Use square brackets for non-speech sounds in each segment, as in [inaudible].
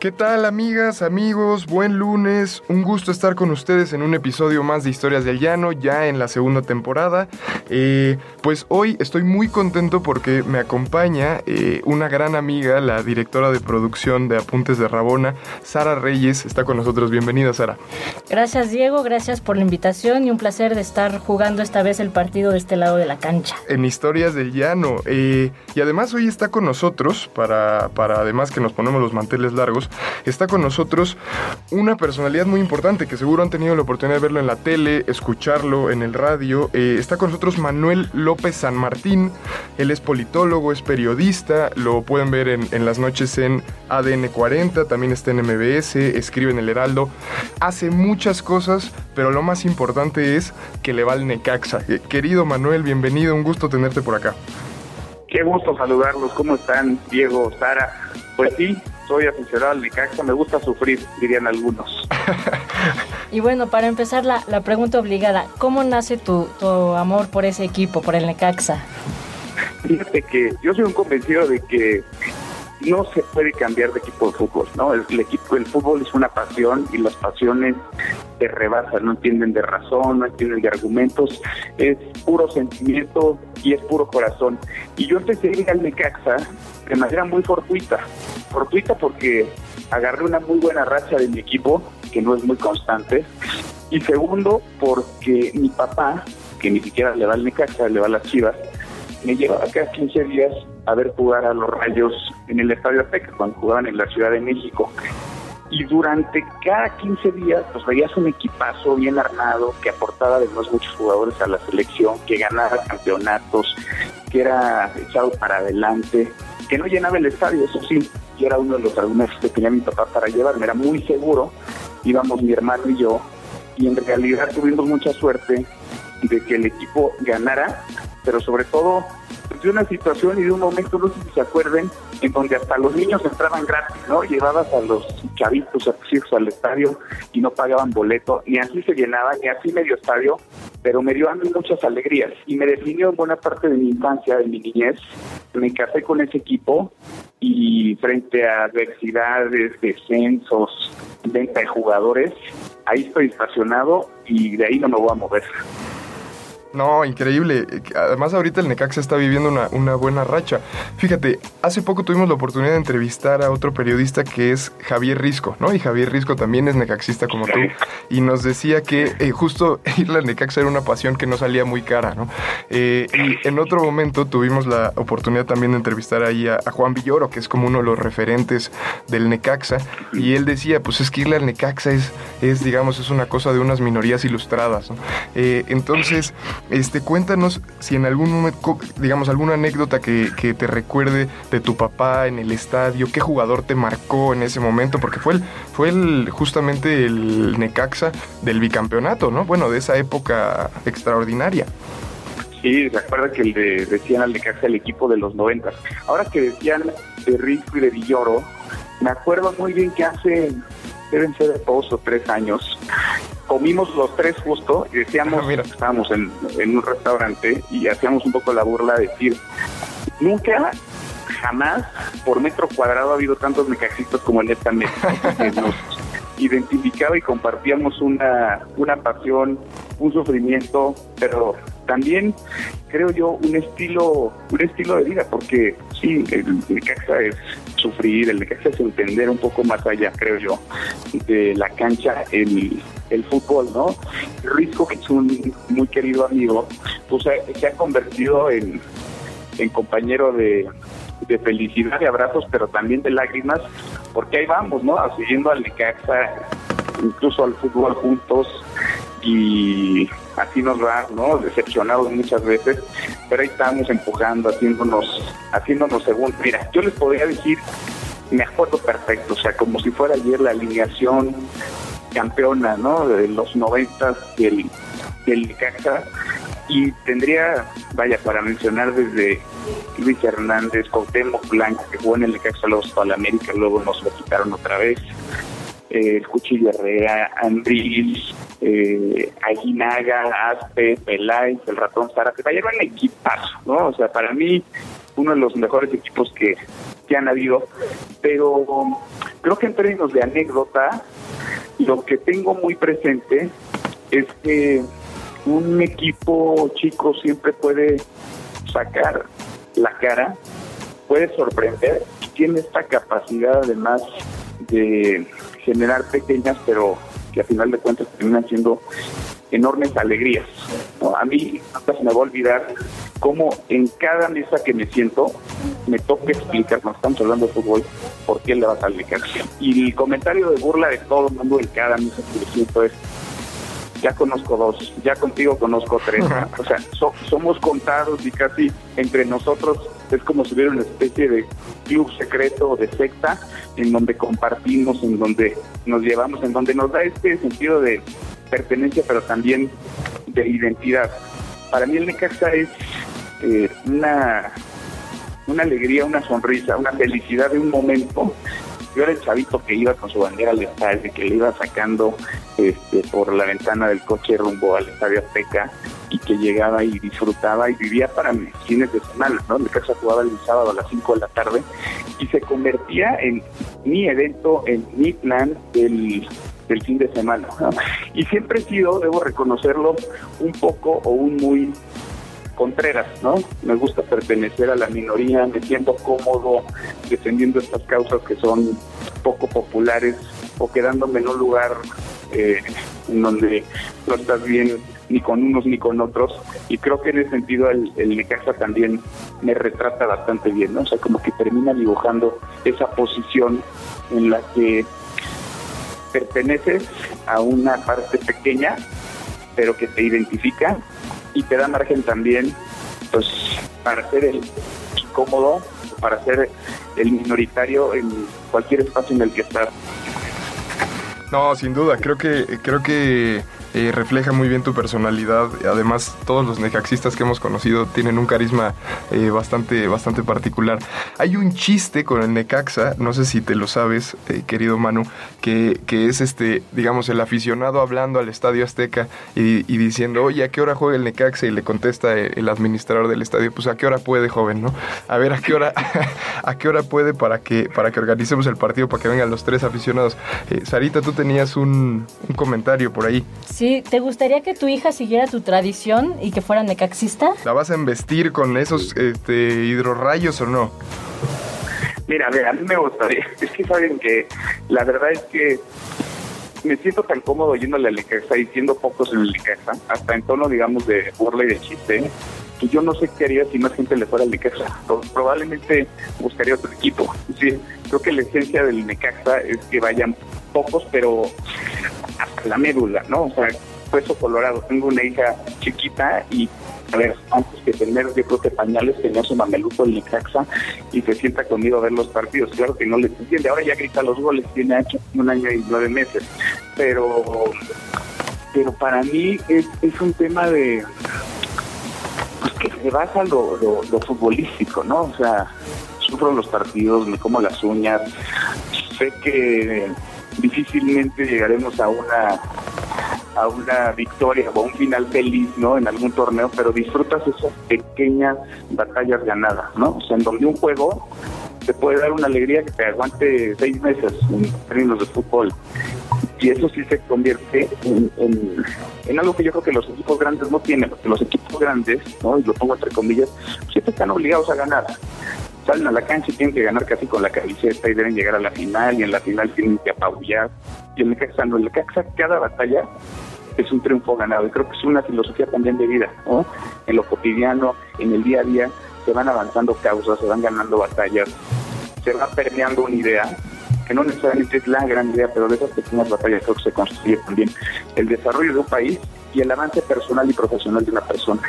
¿Qué tal amigas, amigos? Buen lunes. Un gusto estar con ustedes en un episodio más de Historias del Llano, ya en la segunda temporada. Eh, pues hoy estoy muy contento porque me acompaña eh, una gran amiga, la directora de producción de Apuntes de Rabona, Sara Reyes. Está con nosotros. Bienvenida, Sara. Gracias Diego, gracias por la invitación y un placer de estar jugando esta vez el partido de este lado de la cancha. en Historias del Llano. Eh, y además hoy está con nosotros, para, para además que nos ponemos los manteles largos, está con nosotros una personalidad muy importante que seguro han tenido la oportunidad de verlo en la tele, escucharlo en el radio. Eh, está con nosotros Manuel López San Martín. Él es politólogo, es periodista, lo pueden ver en, las noches en ADN 40, también está en MBS, escribe en El Heraldo. Hace muchas cosas, pero lo más importante es que le va al Necaxa. Eh, querido Manuel, bienvenido, un gusto tenerte por acá. Qué gusto saludarlos. ¿Cómo están, Diego, Sara? Pues sí, soy aficionado al Necaxa. Me gusta sufrir, dirían algunos. [laughs] Y bueno, para empezar la, la pregunta obligada, ¿cómo nace tu, tu amor por ese equipo, por el Necaxa? Fíjate que yo soy un convencido de que no se puede cambiar de equipo de fútbol, ¿no? El, el equipo del fútbol es una pasión y las pasiones te rebasan, no entienden de razón, no entienden de argumentos, es puro sentimiento y es puro corazón. Y yo empecé a ir al Necaxa de manera muy fortuita, fortuita porque agarré una muy buena racha de mi equipo, que no es muy constante, y segundo porque mi papá, que ni siquiera le va al Necaxa, le va a las Chivas, me llevaba cada 15 días a ver jugar a los Rayos en el Estadio Azteca, cuando jugaban en la Ciudad de México. Y durante cada 15 días, pues veías un equipazo bien armado, que aportaba además muchos jugadores a la selección, que ganaba campeonatos, que era echado para adelante, que no llenaba el estadio, eso sí, y era uno de los argumentos que tenía mi papá para llevarme, era muy seguro, íbamos mi hermano y yo, y en realidad tuvimos mucha suerte de que el equipo ganara, pero sobre todo de una situación y de un momento, no sé si se acuerden, en donde hasta los niños entraban gratis, ¿no? Llevabas a los chavitos, a tus hijos al estadio y no pagaban boleto, ni así se llenaba, ni así medio estadio, pero me dio a mí muchas alegrías y me definió en buena parte de mi infancia, de mi niñez. Me casé con ese equipo y frente a adversidades, descensos, venta de jugadores, ahí estoy estacionado y de ahí no me voy a mover. No, increíble. Además, ahorita el Necaxa está viviendo una, una, buena racha. Fíjate, hace poco tuvimos la oportunidad de entrevistar a otro periodista que es Javier Risco, ¿no? Y Javier Risco también es necaxista como tú. Y nos decía que eh, justo [laughs] ir al Necaxa era una pasión que no salía muy cara, ¿no? Eh, y en otro momento tuvimos la oportunidad también de entrevistar ahí a, Juan Villoro, que es como uno de los referentes del Necaxa. Y él decía, pues es que irle al Necaxa es, es digamos, es una cosa de unas minorías ilustradas, ¿no? Eh, entonces... Este, cuéntanos si en algún momento, digamos, alguna anécdota que, que, te recuerde de tu papá en el estadio, qué jugador te marcó en ese momento, porque fue el, fue el, justamente el Necaxa del bicampeonato, ¿no? Bueno, de esa época extraordinaria. Sí, recuerda que le decían al Necaxa el equipo de los noventas. Ahora que decían de Risco y de Villoro, me acuerdo muy bien que hace, deben ser de dos o tres años, comimos los tres justo y decíamos, Mira. estábamos en, en, un restaurante y hacíamos un poco la burla de decir, nunca, jamás, por metro cuadrado ha habido tantos mecaxitos como en esta mesa. [laughs] Nos identificaba y compartíamos una, una pasión, un sufrimiento, pero también creo yo un estilo, un estilo de vida, porque sí, el Necaxa es sufrir, el Necaxa es entender un poco más allá, creo yo, de la cancha, el, el fútbol, ¿no? Risco, que es un muy querido amigo, pues se, ha convertido en, en compañero de, de, felicidad y abrazos, pero también de lágrimas, porque ahí vamos, ¿no? Siguiendo al Necaxa, incluso al fútbol juntos, y así nos va, ¿no? Decepcionados muchas veces, pero ahí estamos empujando, haciéndonos, haciéndonos según. Mira, yo les podría decir, me acuerdo perfecto, o sea, como si fuera ayer la alineación campeona, ¿no? De los noventas del, del Necaxa, y tendría, vaya, para mencionar desde Luis Hernández, Cuauhtémoc Blanco, que jugó en el Necaxa, luego a la América, luego nos lo quitaron otra vez, eh, Cuchillo Herrera, Andrés, eh, Aguinaga, Aspe, Peláez, el ratón Zárate, vaya, era un equipazo, ¿no? O sea, para mí, uno de los mejores equipos que, que han habido, pero creo que en términos de anécdota, lo que tengo muy presente es que un equipo chico siempre puede sacar la cara, puede sorprender tiene esta capacidad además de generar pequeñas, pero que a final de cuentas terminan siendo enormes alegrías. ¿no? A mí nunca se me va a olvidar cómo en cada mesa que me siento me toca explicar, cuando estamos hablando de fútbol, por qué le vas al Necaxa. Y el comentario de burla de todo el mundo en cada mesa que me siento es ya conozco dos, ya contigo conozco tres. O sea, so- somos contados y casi entre nosotros es como si hubiera una especie de club secreto o de secta en donde compartimos, en donde nos llevamos, en donde nos da este sentido de pertenencia, pero también de identidad. Para mí el Necaxa es eh, una, una alegría, una sonrisa, una felicidad de un momento yo era el chavito que iba con su bandera al estadio, que le iba sacando este, por la ventana del coche rumbo al estadio Azteca y que llegaba y disfrutaba y vivía para mis fines de semana, ¿no? Mi casa jugaba el sábado a las 5 de la tarde y se convertía en mi evento, en mi plan del, del fin de semana. ¿no? Y siempre he sido, debo reconocerlo, un poco o un muy Contreras, ¿no? Me gusta pertenecer a la minoría, me siento cómodo defendiendo estas causas que son poco populares o quedándome en un lugar eh, en donde no estás bien ni con unos ni con otros y creo que en ese sentido el, el Necaxa también me retrata bastante bien, ¿no? O sea, como que termina dibujando esa posición en la que perteneces a una parte pequeña pero que te identifica y te da margen también pues para ser el incómodo, para ser el minoritario en cualquier espacio en el que estás. No, sin duda, creo que, creo que eh, refleja muy bien tu personalidad. Además, todos los necaxistas que hemos conocido tienen un carisma eh, bastante, bastante particular. Hay un chiste con el Necaxa, no sé si te lo sabes, eh, querido Manu, que, que es este, digamos, el aficionado hablando al Estadio Azteca y, diciendo, oye, ¿a qué hora juega el Necaxa? Y le contesta eh, el administrador del estadio, pues a qué hora puede, joven, ¿no? A ver, ¿a qué hora, [laughs] a qué hora puede para que, para que organicemos el partido, para que vengan los tres aficionados? Eh, Sarita, tú tenías un, un comentario por ahí. Sí, ¿te gustaría que tu hija siguiera tu tradición y que fuera necaxista? ¿La vas a embestir con esos este, hidrorrayos o no? Mira, a ver, a mí me gustaría, [laughs] es que saben que la verdad es que me siento tan cómodo yéndole al Necaxa y siendo pocos en el Necaxa, hasta en tono, digamos, de burla y de chiste, que yo no sé qué haría si más gente le fuera al Necaxa. Pro- Probablemente buscaría otro equipo. Sí, creo que la esencia del Necaxa es que vayan pocos, pero hasta la médula, ¿no? O sea, hueso colorado. Tengo una hija chiquita y, a ver, antes que tener, yo creo que pañales tenía su mameluco el Necaxa y se sienta conmigo a ver los partidos. Claro que no les entiende. Ahora ya grita los goles, tiene un año y nueve meses. Pero, pero para mí es, un tema de pues que se basa lo, lo futbolístico, ¿no? O sea, sufro los partidos, me como las uñas, sé que difícilmente llegaremos a una a una victoria o a un final feliz, ¿no? En algún torneo, pero disfrutas esas pequeñas batallas ganadas, ¿no? O sea, en donde un juego te puede dar una alegría que te aguante seis meses en términos de fútbol. Y eso sí se convierte en, en, en algo que yo creo que los equipos grandes no tienen, porque los equipos grandes, ¿no? Y lo pongo entre comillas, siempre están obligados a ganar salen a la cancha tienen que ganar casi con la camiseta y deben llegar a la final y en la final tienen que apabullar. Y el Necaxa no, el Necaxa cada batalla es un triunfo ganado y creo que es una filosofía también de vida, ¿no? En lo cotidiano, en el día a día, se van avanzando causas, se van ganando batallas, se va permeando una idea que no necesariamente es la gran idea, pero de esas pequeñas batallas creo que se construye también el desarrollo de un país y el avance personal y profesional de una persona.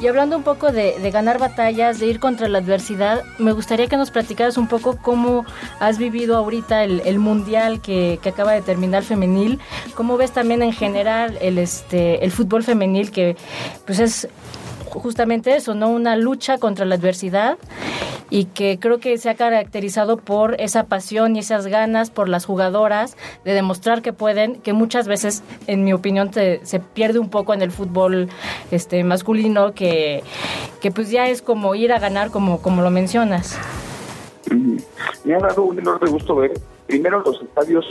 Y hablando un poco de, ganar batallas, de ir contra la adversidad, me gustaría que nos platicaras un poco cómo has vivido ahorita el, mundial que, acaba de terminar femenil, cómo ves también en general el, este, el fútbol femenil que pues es justamente eso, ¿no? Una lucha contra la adversidad y que creo que se ha caracterizado por esa pasión y esas ganas por las jugadoras de demostrar que pueden, que muchas veces, en mi opinión, se pierde un poco en el fútbol este masculino, que, que pues ya es como ir a ganar, como, como lo mencionas. Me ha dado un enorme gusto ver primero los estadios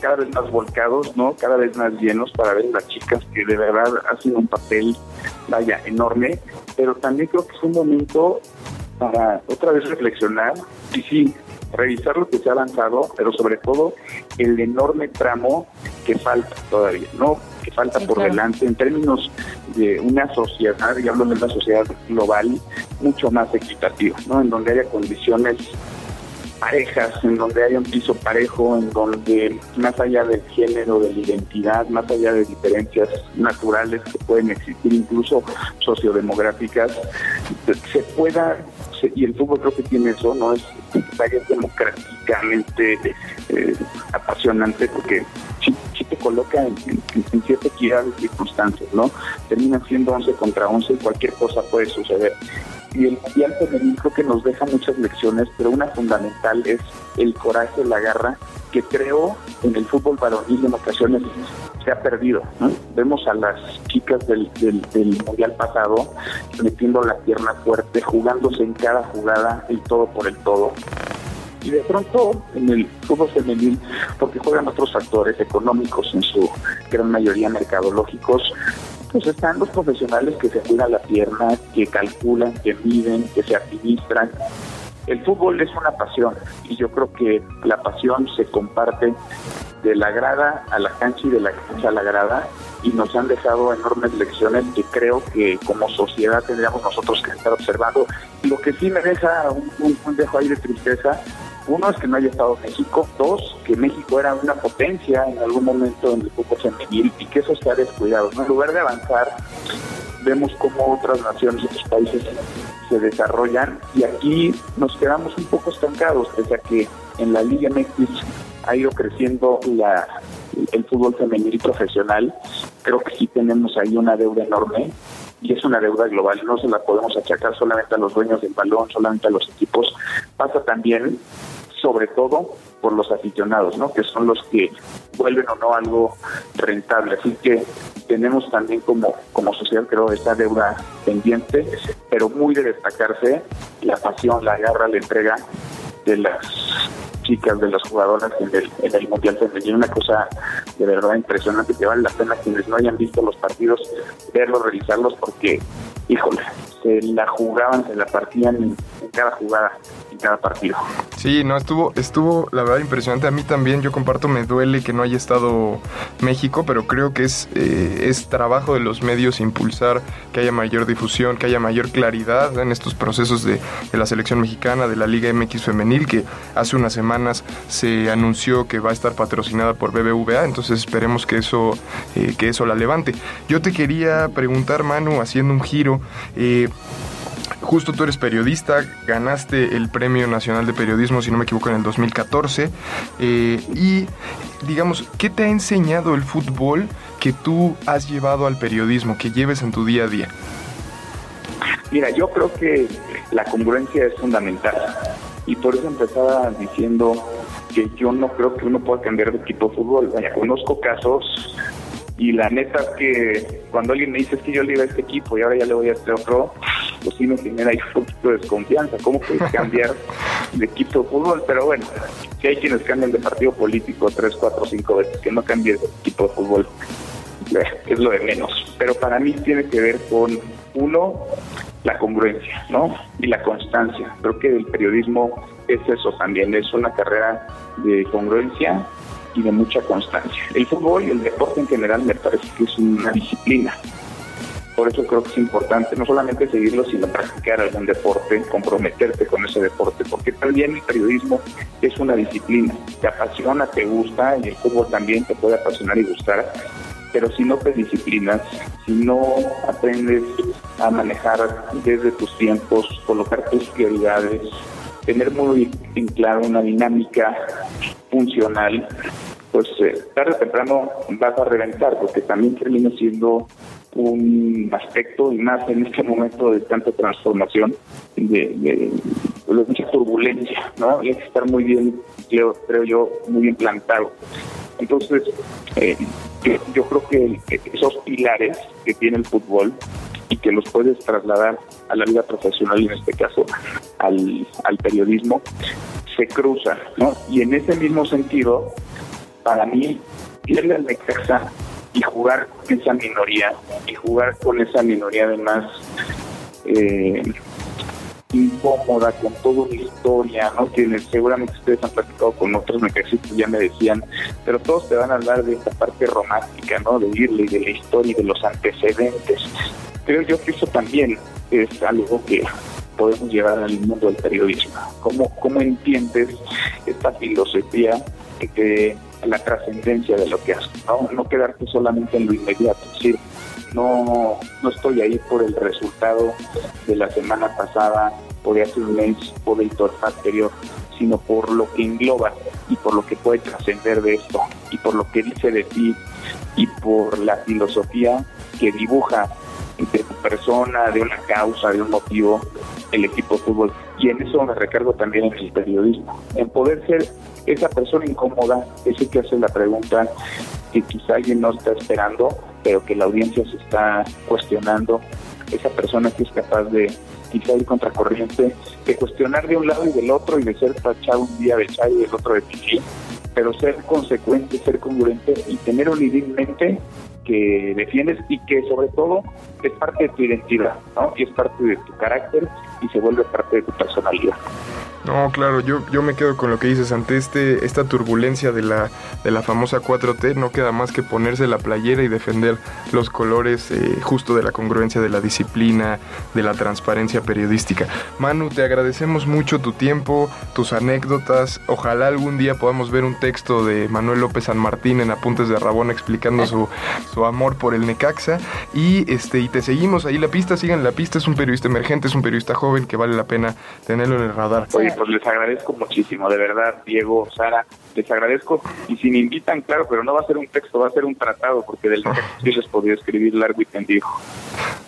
cada vez más volcados, ¿no? Cada vez más llenos para ver las chicas que de verdad hacen un papel, vaya, enorme, pero también creo que es un momento para otra vez reflexionar y sí, revisar lo que se ha avanzado, pero sobre todo el enorme tramo que falta todavía, ¿no? Que falta por delante en términos de una sociedad, y de una sociedad global, mucho más equitativa, ¿no? En donde haya condiciones parejas, en donde haya un piso parejo, en donde más allá del género, de la identidad, más allá de diferencias naturales que pueden existir, incluso sociodemográficas, se pueda, y el fútbol creo que tiene eso, ¿no? Es, democráticamente eh, apasionante porque sí, te coloca en, cierta equidad de circunstancias, ¿no? Termina siendo 11 contra 11 y cualquier cosa puede suceder y el mundial femenil creo que nos deja muchas lecciones, pero una fundamental es el coraje, la garra, que creo en el fútbol varonil en ocasiones se ha perdido. Vemos a las chicas del, del, mundial pasado metiendo la pierna fuerte, jugándose en cada jugada el todo por el todo. Y de pronto en el fútbol femenil, porque juegan otros factores económicos en su gran mayoría mercadológicos, pues están los profesionales que se cuidan la pierna, que calculan, que miden, que se administran. El fútbol es una pasión y yo creo que la pasión se comparte de la grada a la cancha y de la cancha a la grada y nos han dejado enormes lecciones que creo que como sociedad tendríamos nosotros que estar observando. Lo que sí me deja un, un dejo ahí de tristeza uno es que no haya estado México. Dos, que México era una potencia en algún momento en el fútbol femenil y que eso está descuidado. En lugar de avanzar, vemos cómo otras naciones, otros países se desarrollan y aquí nos quedamos un poco estancados, pese a que en la Liga MX ha ido creciendo la, el fútbol femenil profesional. Creo que sí tenemos ahí una deuda enorme y es una deuda global, no se la podemos achacar solamente a los dueños del balón, solamente a los equipos, pasa también sobre todo por los aficionados, ¿no? Que son los que vuelven o no algo rentable. Así que tenemos también como, como sociedad, creo, esta deuda pendiente, pero muy de destacarse la pasión, la garra, la entrega de las chicas, de las jugadoras en el, en el Mundial Femenino. Una cosa de verdad impresionante que vale la pena quienes no hayan visto los partidos, verlos, revisarlos, porque, híjole, se la jugaban, se la partían en cada jugada cada partido. Sí, no, estuvo, estuvo la verdad impresionante. A mí también, yo comparto, me duele que no haya estado México, pero creo que es, eh, es trabajo de los medios impulsar que haya mayor difusión, que haya mayor claridad en estos procesos de, la selección mexicana, de la Liga MX femenil, que hace unas semanas se anunció que va a estar patrocinada por BBVA, entonces esperemos que eso, eh, que eso la levante. Yo te quería preguntar, Manu, haciendo un giro, eh, justo tú eres periodista, ganaste el Premio Nacional de Periodismo, si no me equivoco, en el 2014. Eh, y, digamos, ¿qué te ha enseñado el fútbol que tú has llevado al periodismo, que lleves en tu día a día? Mira, yo creo que la congruencia es fundamental. Y por eso empezaba diciendo que yo no creo que uno pueda cambiar de equipo de fútbol. Conozco casos y la neta es que cuando alguien me dice que yo le iba a este equipo y ahora ya le voy a este otro, pues sí me genera ahí un poquito de desconfianza. ¿Cómo puedes [laughs] cambiar de equipo de fútbol? Pero bueno, si hay quienes cambian de partido político tres, cuatro, cinco veces, que no cambie de equipo de fútbol es lo de menos. Pero para mí tiene que ver con, uno, la congruencia, ¿no? Y la constancia. Creo que el periodismo es eso también, es una carrera de congruencia y de mucha constancia. El fútbol y el deporte en general me parece que es una disciplina. Por eso creo que es importante no solamente seguirlo, sino practicar algún deporte, comprometerte con ese deporte, porque también el periodismo es una disciplina. Te apasiona, te gusta, y el fútbol también te puede apasionar y gustar, pero si no te disciplinas, si no aprendes a manejar desde tus tiempos, colocar tus prioridades, tener muy en claro una dinámica funcional, pues eh, tarde o temprano vas a reventar, porque también termina siendo un aspecto y más en este momento de tanta transformación, de, de, mucha turbulencia, ¿no? hay que estar muy bien, creo, yo, muy bien plantado. Entonces, eh, yo, creo que esos pilares que tiene el fútbol y que los puedes trasladar a la vida profesional y en este caso al periodismo, se cruzan, ¿no? Y en ese mismo sentido, para mí, irle al Necaxa y jugar con esa minoría, y jugar con esa minoría además eh, incómoda, con toda una historia, ¿no? Que seguramente ustedes han platicado con otros mecanismos ya me decían, pero todos te van a hablar de esta parte romántica, ¿no? De irle, de la historia y de los antecedentes. Creo yo que eso también es algo que podemos llevar al mundo del periodismo. ¿Cómo, cómo entiendes esta filosofía de la trascendencia de lo que haces? ¿no? no quedarte solamente en lo inmediato, decir, no, no estoy ahí por el resultado de la semana pasada, por hace un mes, por el torneo anterior, sino por lo que engloba y por lo que puede trascender de esto y por lo que dice de ti y por la filosofía que dibuja de tu persona, de una causa, de un motivo, el equipo fútbol. Y en eso me recargo también en el periodismo, en poder ser esa persona incómoda, ese que hace la pregunta que quizá alguien no está esperando, pero que la audiencia se está cuestionando, esa persona que es capaz de quizá ir contracorriente, de cuestionar de un lado y del otro y de ser tachado un día de Chay y del otro de Pichín, pero ser consecuente, ser congruente y tener un idea en mente que defiendes y que sobre todo es parte de tu identidad, ¿no? Y es parte de tu carácter y se vuelve parte de tu personalidad. No, claro, yo, yo me quedo con lo que dices. Ante este, esta turbulencia de la, de la famosa 4T, no queda más que ponerse la playera y defender los colores eh, justo de la congruencia, de la disciplina, de la transparencia periodística. Manu, te agradecemos mucho tu tiempo, tus anécdotas. Ojalá algún día podamos ver un texto de Manuel López San Martín en Apuntes de Rabón explicando su, su amor por el Necaxa. Y, este, y te seguimos ahí la pista, sigan la pista. Es un periodista emergente, es un periodista joven que vale la pena tenerlo en el radar. Pues les agradezco muchísimo, de verdad, Diego, Sara, les agradezco. Y si me invitan, claro, pero no va a ser un texto, va a ser un tratado, porque del texto [laughs] sí les podría escribir largo y tendido.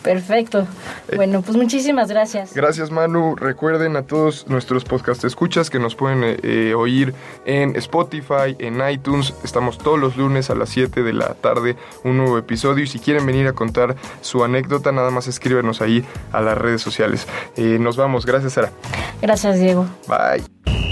Perfecto. Eh, bueno, pues muchísimas gracias. Gracias, Manu. Recuerden a todos nuestros podcast escuchas que nos pueden eh, eh, oír en Spotify, en iTunes. Estamos todos los lunes a las 7 de la tarde, un nuevo episodio. Y si quieren venir a contar su anécdota, nada más escríbenos ahí a las redes sociales. nos vamos. Gracias, Sara. Gracias, Diego. Bye.